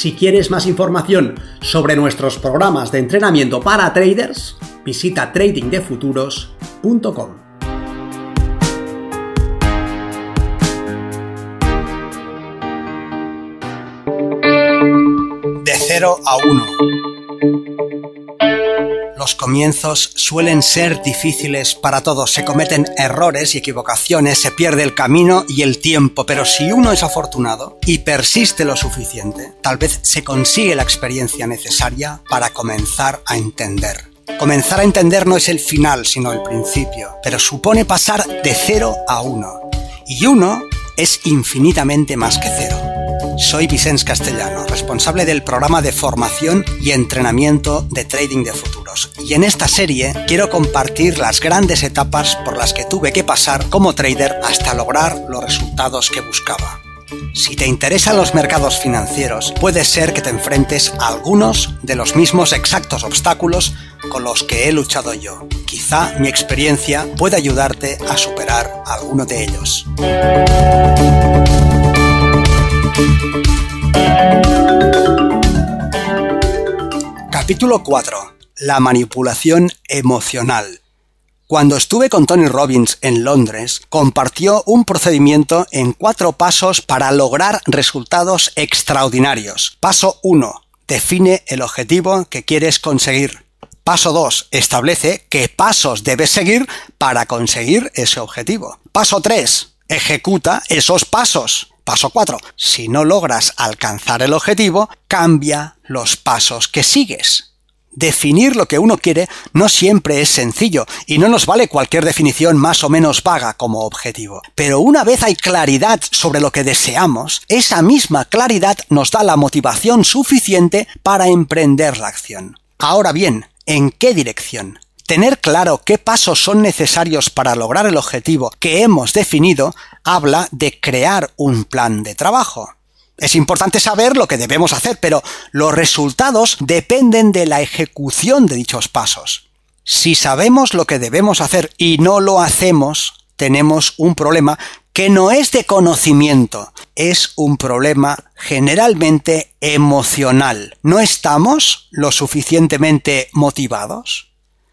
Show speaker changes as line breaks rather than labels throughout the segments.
Si quieres más información sobre nuestros programas de entrenamiento para traders, visita tradingdefuturos.com. De 0 a 1 los comienzos suelen ser difíciles para todos, se cometen errores y equivocaciones, se pierde el camino y el tiempo, pero si uno es afortunado y persiste lo suficiente, tal vez se consigue la experiencia necesaria para comenzar a entender. Comenzar a entender no es el final, sino el principio, pero supone pasar de cero a uno. Y uno es infinitamente más que cero. Soy Vicens Castellano, responsable del programa de formación y entrenamiento de trading de Y en esta serie quiero compartir las grandes etapas por las que tuve que pasar como trader hasta lograr los resultados que buscaba. Si te interesan los mercados financieros, puede ser que te enfrentes a algunos de los mismos exactos obstáculos con los que he luchado yo. Quizá mi experiencia pueda ayudarte a superar alguno de ellos. Capítulo 4. La manipulación emocional. Cuando estuve con Tony Robbins en Londres, compartió un procedimiento en cuatro pasos para lograr resultados extraordinarios. Paso 1. Define el objetivo que quieres conseguir. Paso 2. Establece qué pasos debes seguir para conseguir ese objetivo. Paso 3. Ejecuta esos pasos. Paso 4. Si no logras alcanzar el objetivo, cambia los pasos que sigues. Definir lo que uno quiere no siempre es sencillo y no nos vale cualquier definición más o menos vaga como objetivo. Pero una vez hay claridad sobre lo que deseamos, esa misma claridad nos da la motivación suficiente para emprender la acción. Ahora bien, ¿en qué dirección? Tener claro qué pasos son necesarios para lograr el objetivo que hemos definido habla de crear un plan de trabajo. Es importante saber lo que debemos hacer, pero los resultados dependen de la ejecución de dichos pasos. Si sabemos lo que debemos hacer y no lo hacemos, tenemos un problema que no es de conocimiento, es un problema generalmente emocional. ¿No estamos lo suficientemente motivados?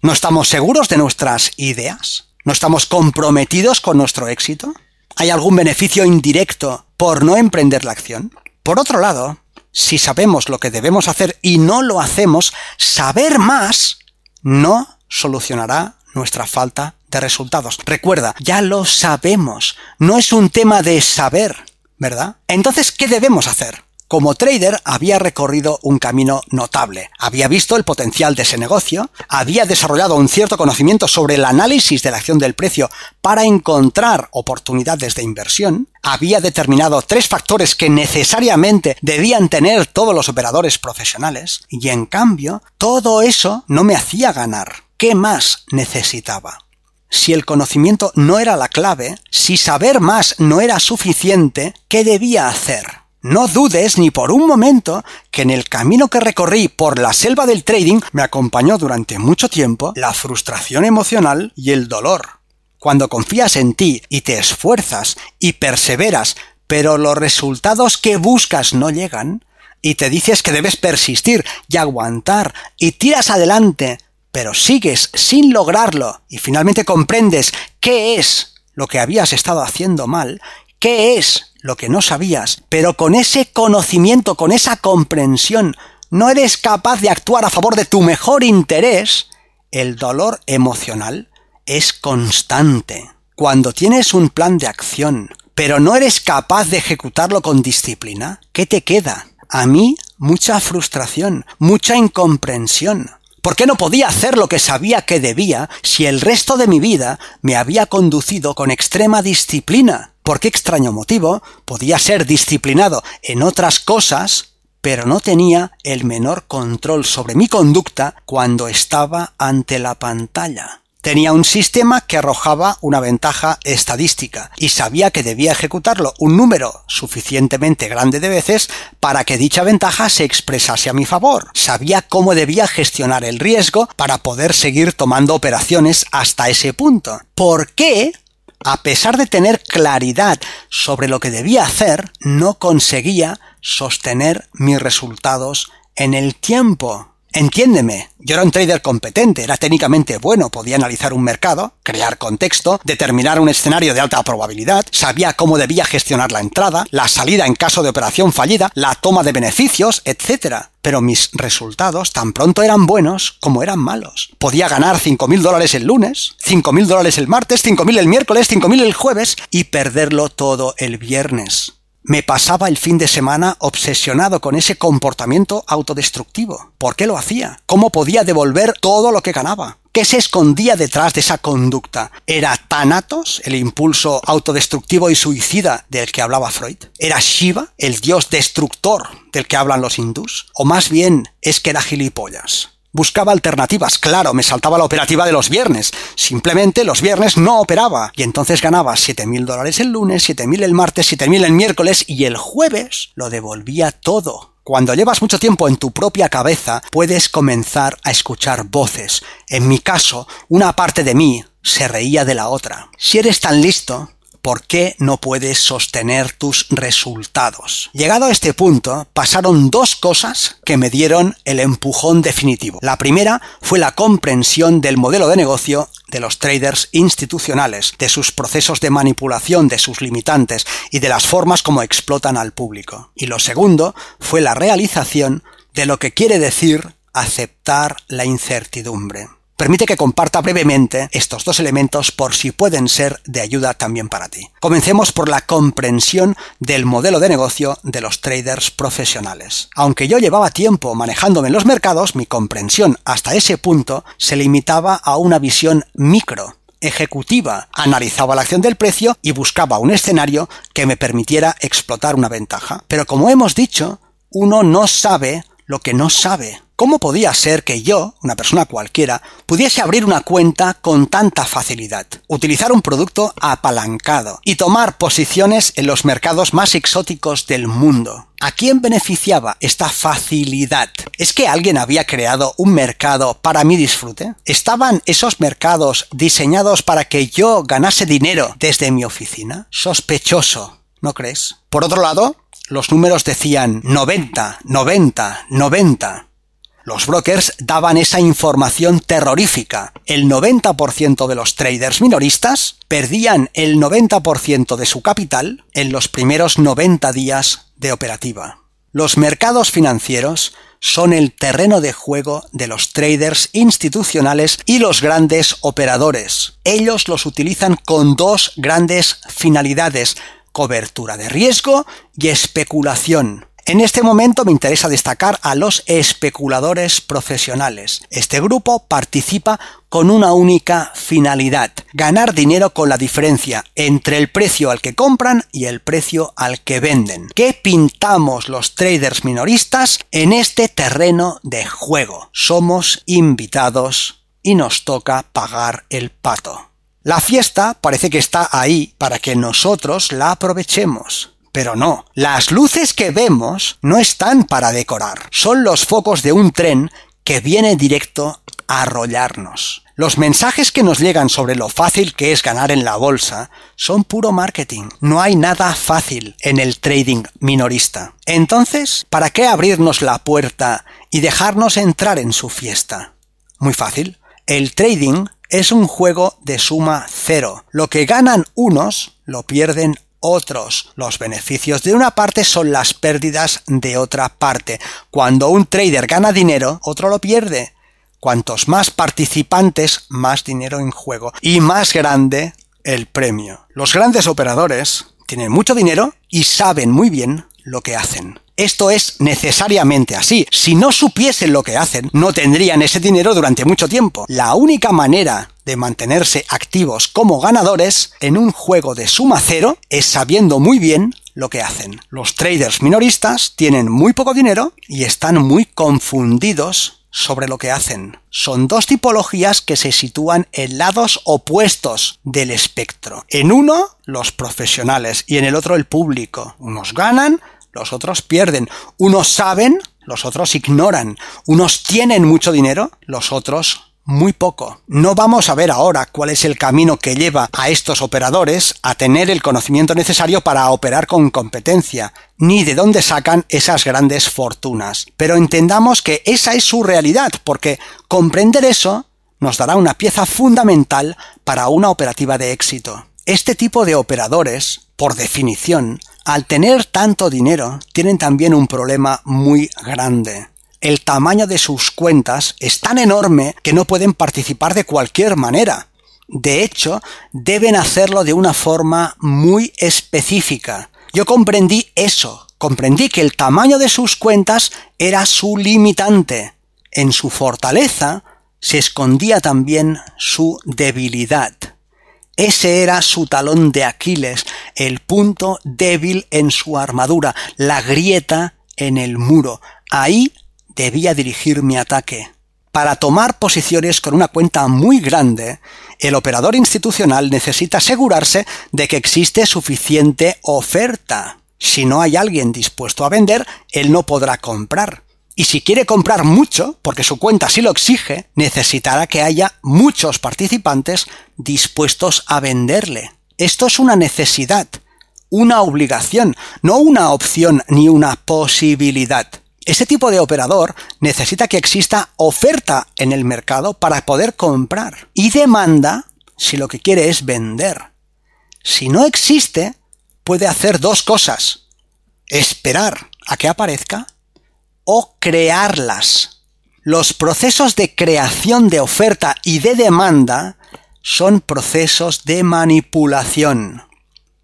¿No estamos seguros de nuestras ideas? ¿No estamos comprometidos con nuestro éxito? ¿Hay algún beneficio indirecto por no emprender la acción? Por otro lado, si sabemos lo que debemos hacer y no lo hacemos, saber más no solucionará nuestra falta de resultados. Recuerda, ya lo sabemos. No es un tema de saber, ¿verdad? Entonces, ¿qué debemos hacer? Como trader había recorrido un camino notable, había visto el potencial de ese negocio, había desarrollado un cierto conocimiento sobre el análisis de la acción del precio para encontrar oportunidades de inversión, había determinado tres factores que necesariamente debían tener todos los operadores profesionales, y en cambio todo eso no me hacía ganar. ¿Qué más necesitaba? Si el conocimiento no era la clave, si saber más no era suficiente, ¿qué debía hacer? No dudes ni por un momento que en el camino que recorrí por la selva del trading me acompañó durante mucho tiempo la frustración emocional y el dolor. Cuando confías en ti y te esfuerzas y perseveras, pero los resultados que buscas no llegan, y te dices que debes persistir y aguantar y tiras adelante, pero sigues sin lograrlo y finalmente comprendes qué es lo que habías estado haciendo mal, qué es lo que no sabías, pero con ese conocimiento, con esa comprensión, no eres capaz de actuar a favor de tu mejor interés, el dolor emocional es constante. Cuando tienes un plan de acción, pero no eres capaz de ejecutarlo con disciplina, ¿qué te queda? A mí, mucha frustración, mucha incomprensión. ¿Por qué no podía hacer lo que sabía que debía si el resto de mi vida me había conducido con extrema disciplina? ¿Por qué extraño motivo podía ser disciplinado en otras cosas, pero no tenía el menor control sobre mi conducta cuando estaba ante la pantalla. Tenía un sistema que arrojaba una ventaja estadística y sabía que debía ejecutarlo un número suficientemente grande de veces para que dicha ventaja se expresase a mi favor. Sabía cómo debía gestionar el riesgo para poder seguir tomando operaciones hasta ese punto. ¿Por qué? A pesar de tener claridad sobre lo que debía hacer, no conseguía sostener mis resultados en el tiempo. Entiéndeme, yo era un trader competente, era técnicamente bueno, podía analizar un mercado, crear contexto, determinar un escenario de alta probabilidad, sabía cómo debía gestionar la entrada, la salida en caso de operación fallida, la toma de beneficios, etc. Pero mis resultados tan pronto eran buenos como eran malos. Podía ganar 5.000 dólares el lunes, 5.000 dólares el martes, 5.000 el miércoles, 5.000 el jueves y perderlo todo el viernes. Me pasaba el fin de semana obsesionado con ese comportamiento autodestructivo. ¿Por qué lo hacía? ¿Cómo podía devolver todo lo que ganaba? ¿Qué se escondía detrás de esa conducta? ¿Era Thanatos, el impulso autodestructivo y suicida del que hablaba Freud? ¿Era Shiva, el dios destructor del que hablan los hindús? ¿O más bien es que era gilipollas? Buscaba alternativas, claro, me saltaba la operativa de los viernes. Simplemente los viernes no operaba. Y entonces ganaba 7.000 dólares el lunes, 7.000 el martes, 7.000 el miércoles y el jueves lo devolvía todo. Cuando llevas mucho tiempo en tu propia cabeza, puedes comenzar a escuchar voces. En mi caso, una parte de mí se reía de la otra. Si eres tan listo, por qué no puedes sostener tus resultados. Llegado a este punto, pasaron dos cosas que me dieron el empujón definitivo. La primera fue la comprensión del modelo de negocio de los traders institucionales, de sus procesos de manipulación, de sus limitantes y de las formas como explotan al público. Y lo segundo fue la realización de lo que quiere decir aceptar la incertidumbre. Permite que comparta brevemente estos dos elementos por si pueden ser de ayuda también para ti. Comencemos por la comprensión del modelo de negocio de los traders profesionales. Aunque yo llevaba tiempo manejándome en los mercados, mi comprensión hasta ese punto se limitaba a una visión micro ejecutiva analizaba la acción del precio y buscaba un escenario que me permitiera explotar una ventaja. Pero como hemos dicho, uno no sabe lo que no sabe. ¿Cómo podía ser que yo, una persona cualquiera, pudiese abrir una cuenta con tanta facilidad, utilizar un producto apalancado y tomar posiciones en los mercados más exóticos del mundo? ¿A quién beneficiaba esta facilidad? ¿Es que alguien había creado un mercado para mi disfrute? ¿Estaban esos mercados diseñados para que yo ganase dinero desde mi oficina? Sospechoso, ¿no crees? Por otro lado, los números decían 90, 90, 90. Los brokers daban esa información terrorífica. El 90% de los traders minoristas perdían el 90% de su capital en los primeros 90 días de operativa. Los mercados financieros son el terreno de juego de los traders institucionales y los grandes operadores. Ellos los utilizan con dos grandes finalidades, cobertura de riesgo y especulación. En este momento me interesa destacar a los especuladores profesionales. Este grupo participa con una única finalidad, ganar dinero con la diferencia entre el precio al que compran y el precio al que venden. ¿Qué pintamos los traders minoristas en este terreno de juego? Somos invitados y nos toca pagar el pato. La fiesta parece que está ahí para que nosotros la aprovechemos. Pero no, las luces que vemos no están para decorar, son los focos de un tren que viene directo a arrollarnos. Los mensajes que nos llegan sobre lo fácil que es ganar en la bolsa son puro marketing. No hay nada fácil en el trading minorista. Entonces, ¿para qué abrirnos la puerta y dejarnos entrar en su fiesta? Muy fácil. El trading es un juego de suma cero. Lo que ganan unos, lo pierden otros. Los beneficios de una parte son las pérdidas de otra parte. Cuando un trader gana dinero, otro lo pierde. Cuantos más participantes, más dinero en juego y más grande el premio. Los grandes operadores tienen mucho dinero y saben muy bien lo que hacen. Esto es necesariamente así. Si no supiesen lo que hacen, no tendrían ese dinero durante mucho tiempo. La única manera de mantenerse activos como ganadores en un juego de suma cero es sabiendo muy bien lo que hacen. Los traders minoristas tienen muy poco dinero y están muy confundidos sobre lo que hacen. Son dos tipologías que se sitúan en lados opuestos del espectro. En uno, los profesionales y en el otro, el público. Unos ganan, los otros pierden. Unos saben, los otros ignoran. Unos tienen mucho dinero, los otros muy poco. No vamos a ver ahora cuál es el camino que lleva a estos operadores a tener el conocimiento necesario para operar con competencia, ni de dónde sacan esas grandes fortunas. Pero entendamos que esa es su realidad, porque comprender eso nos dará una pieza fundamental para una operativa de éxito. Este tipo de operadores, por definición, al tener tanto dinero, tienen también un problema muy grande el tamaño de sus cuentas es tan enorme que no pueden participar de cualquier manera. De hecho, deben hacerlo de una forma muy específica. Yo comprendí eso, comprendí que el tamaño de sus cuentas era su limitante. En su fortaleza se escondía también su debilidad. Ese era su talón de Aquiles, el punto débil en su armadura, la grieta en el muro. Ahí debía dirigir mi ataque. Para tomar posiciones con una cuenta muy grande, el operador institucional necesita asegurarse de que existe suficiente oferta. Si no hay alguien dispuesto a vender, él no podrá comprar. Y si quiere comprar mucho, porque su cuenta así lo exige, necesitará que haya muchos participantes dispuestos a venderle. Esto es una necesidad, una obligación, no una opción ni una posibilidad. Ese tipo de operador necesita que exista oferta en el mercado para poder comprar y demanda si lo que quiere es vender. Si no existe, puede hacer dos cosas. Esperar a que aparezca o crearlas. Los procesos de creación de oferta y de demanda son procesos de manipulación.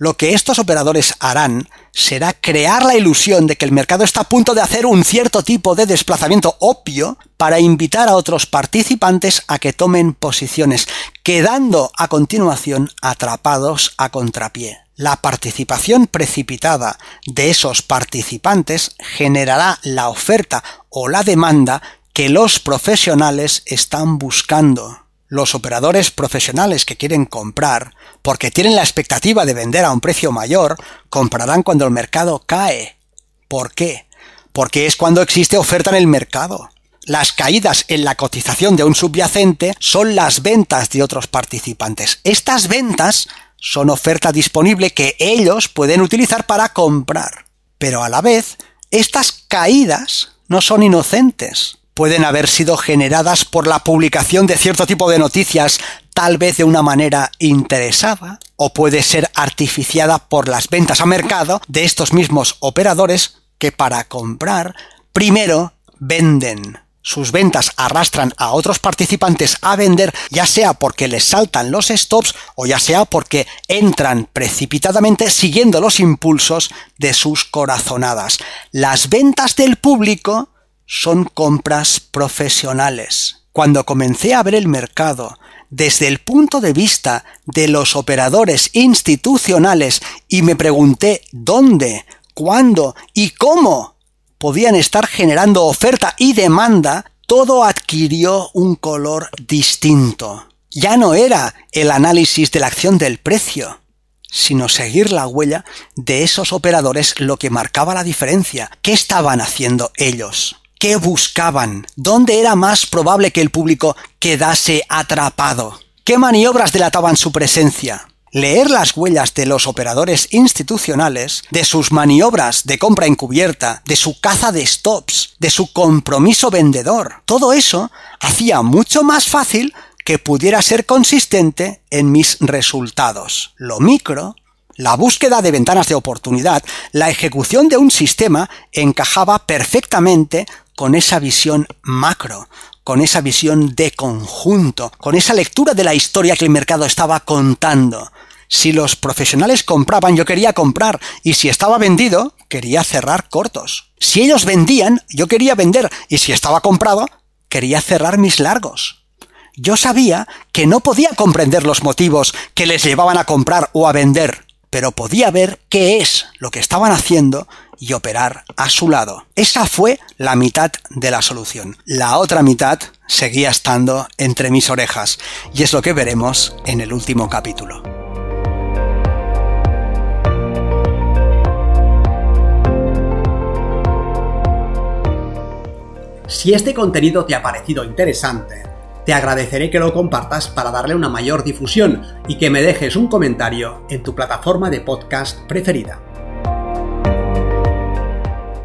Lo que estos operadores harán será crear la ilusión de que el mercado está a punto de hacer un cierto tipo de desplazamiento obvio para invitar a otros participantes a que tomen posiciones, quedando a continuación atrapados a contrapié. La participación precipitada de esos participantes generará la oferta o la demanda que los profesionales están buscando los operadores profesionales que quieren comprar, porque tienen la expectativa de vender a un precio mayor, comprarán cuando el mercado cae. ¿Por qué? Porque es cuando existe oferta en el mercado. Las caídas en la cotización de un subyacente son las ventas de otros participantes. Estas ventas son oferta disponible que ellos pueden utilizar para comprar. Pero a la vez, estas caídas no son inocentes pueden haber sido generadas por la publicación de cierto tipo de noticias, tal vez de una manera interesada, o puede ser artificiada por las ventas a mercado de estos mismos operadores que para comprar primero venden. Sus ventas arrastran a otros participantes a vender, ya sea porque les saltan los stops o ya sea porque entran precipitadamente siguiendo los impulsos de sus corazonadas. Las ventas del público son compras profesionales. Cuando comencé a ver el mercado desde el punto de vista de los operadores institucionales y me pregunté dónde, cuándo y cómo podían estar generando oferta y demanda, todo adquirió un color distinto. Ya no era el análisis de la acción del precio, sino seguir la huella de esos operadores lo que marcaba la diferencia. ¿Qué estaban haciendo ellos? ¿Qué buscaban? ¿Dónde era más probable que el público quedase atrapado? ¿Qué maniobras delataban su presencia? Leer las huellas de los operadores institucionales, de sus maniobras de compra encubierta, de su caza de stops, de su compromiso vendedor, todo eso hacía mucho más fácil que pudiera ser consistente en mis resultados. Lo micro, la búsqueda de ventanas de oportunidad, la ejecución de un sistema encajaba perfectamente con esa visión macro, con esa visión de conjunto, con esa lectura de la historia que el mercado estaba contando. Si los profesionales compraban, yo quería comprar, y si estaba vendido, quería cerrar cortos. Si ellos vendían, yo quería vender, y si estaba comprado, quería cerrar mis largos. Yo sabía que no podía comprender los motivos que les llevaban a comprar o a vender, pero podía ver qué es lo que estaban haciendo y operar a su lado. Esa fue la mitad de la solución. La otra mitad seguía estando entre mis orejas y es lo que veremos en el último capítulo. Si este contenido te ha parecido interesante, te agradeceré que lo compartas para darle una mayor difusión y que me dejes un comentario en tu plataforma de podcast preferida.